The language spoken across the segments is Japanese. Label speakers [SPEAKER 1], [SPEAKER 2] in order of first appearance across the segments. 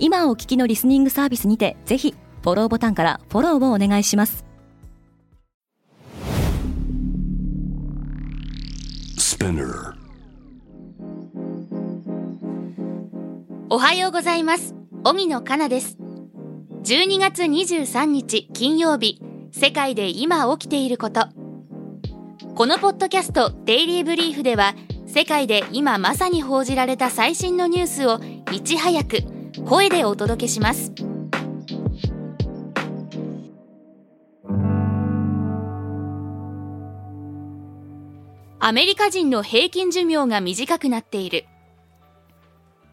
[SPEAKER 1] 今お聞きのリスニングサービスにてぜひフォローボタンからフォローをお願いします。
[SPEAKER 2] おはようございます。荻野かなです。12月23日金曜日。世界で今起きていること。このポッドキャストデイリーブリーフでは世界で今まさに報じられた最新のニュースをいち早く声でお届けします。アメリカ人の平均寿命が短くなっている。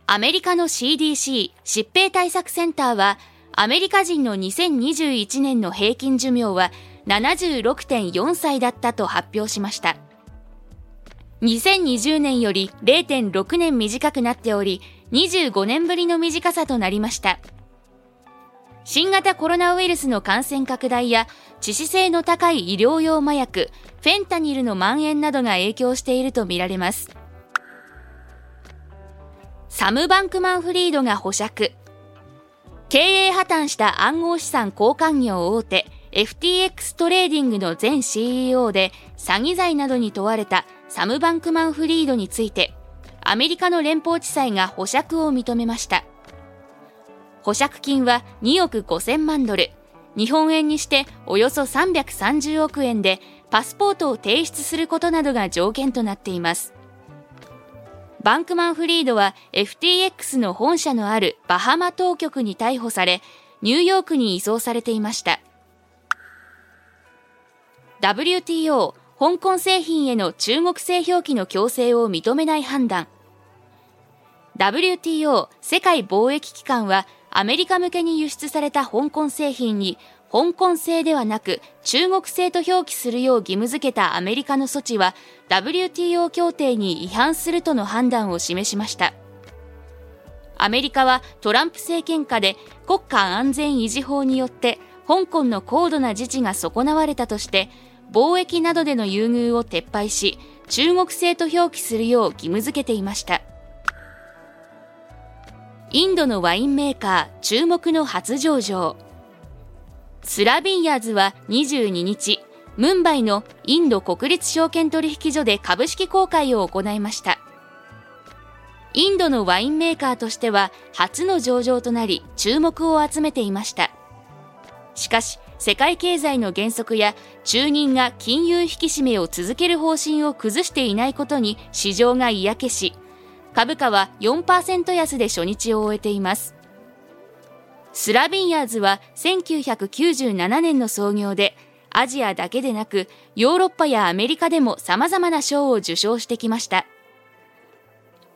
[SPEAKER 2] アメリカの CDC 疾病対策センターはアメリカ人の2021年の平均寿命は76.4歳だったと発表しました。2020年より0.6年短くなっており25年ぶりの短さとなりました。新型コロナウイルスの感染拡大や致死性の高い医療用麻薬フェンタニルの蔓延などが影響しているとみられます。サム・バンクマンフリードが保釈。経営破綻した暗号資産交換業大手 FTX トレーディングの前 CEO で詐欺罪などに問われたサム・バンクマンフリードについてアメリカの連邦地裁が保釈を認めました保釈金は2億5000万ドル日本円にしておよそ330億円でパスポートを提出することなどが条件となっていますバンクマンフリードは FTX の本社のあるバハマ当局に逮捕され、ニューヨークに移送されていました。WTO 香港製品への中国製表記の強制を認めない判断。WTO 世界貿易機関はアメリカ向けに輸出された香港製品に香港製ではなく中国製と表記するよう義務付けたアメリカの措置は WTO 協定に違反するとの判断を示しました。アメリカはトランプ政権下で国家安全維持法によって香港の高度な自治が損なわれたとして貿易などでの優遇を撤廃し中国製と表記するよう義務付けていました。インドのワインメーカー注目の初上場スラビンヤーズは22日、ムンバイのインド国立証券取引所で株式公開を行いました。インドのワインメーカーとしては初の上場となり注目を集めていました。しかし、世界経済の減速や中銀が金融引き締めを続ける方針を崩していないことに市場が嫌気し、株価は4%安で初日を終えています。スラビンヤーズは1997年の創業で、アジアだけでなく、ヨーロッパやアメリカでも様々な賞を受賞してきました。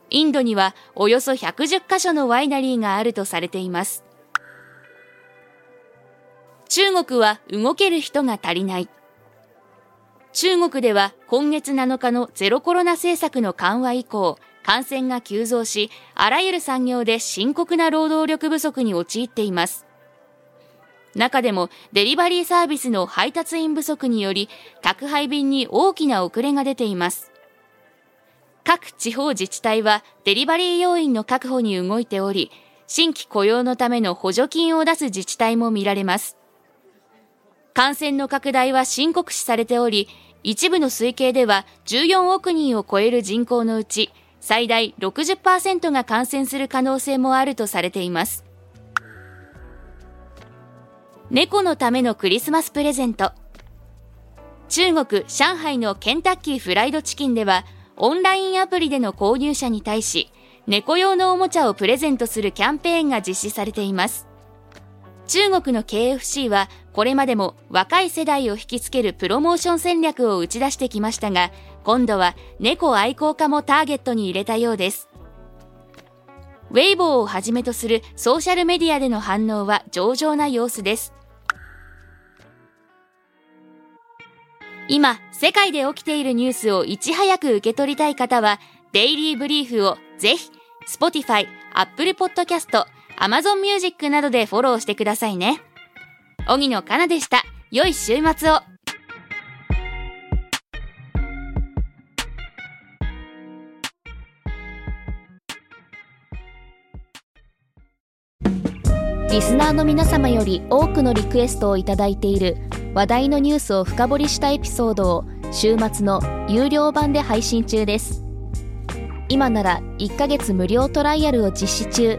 [SPEAKER 2] インドにはおよそ110カ所のワイナリーがあるとされています。中国は動ける人が足りない。中国では今月7日のゼロコロナ政策の緩和以降、感染が急増し、あらゆる産業で深刻な労働力不足に陥っています。中でもデリバリーサービスの配達員不足により宅配便に大きな遅れが出ています。各地方自治体はデリバリー要員の確保に動いており、新規雇用のための補助金を出す自治体も見られます。感染の拡大は深刻視されており、一部の推計では14億人を超える人口のうち最大60%が感染する可能性もあるとされています。猫のためのクリスマスプレゼント。中国・上海のケンタッキーフライドチキンでは、オンラインアプリでの購入者に対し、猫用のおもちゃをプレゼントするキャンペーンが実施されています。中国の KFC はこれまでも若い世代を引きつけるプロモーション戦略を打ち出してきましたが、今度は猫愛好家もターゲットに入れたようです。ウェイボーをはじめとするソーシャルメディアでの反応は上々な様子です。今、世界で起きているニュースをいち早く受け取りたい方は、デイリーブリーフをぜひ、Spotify、Apple Podcast、Amazon Music などでフォローしてくださいね。荻野かなでした。良い週末を。
[SPEAKER 1] リスナーの皆様より多くのリクエストをいただいている話題のニュースを深掘りしたエピソードを週末の有料版で配信中です今なら1ヶ月無料トライアルを実施中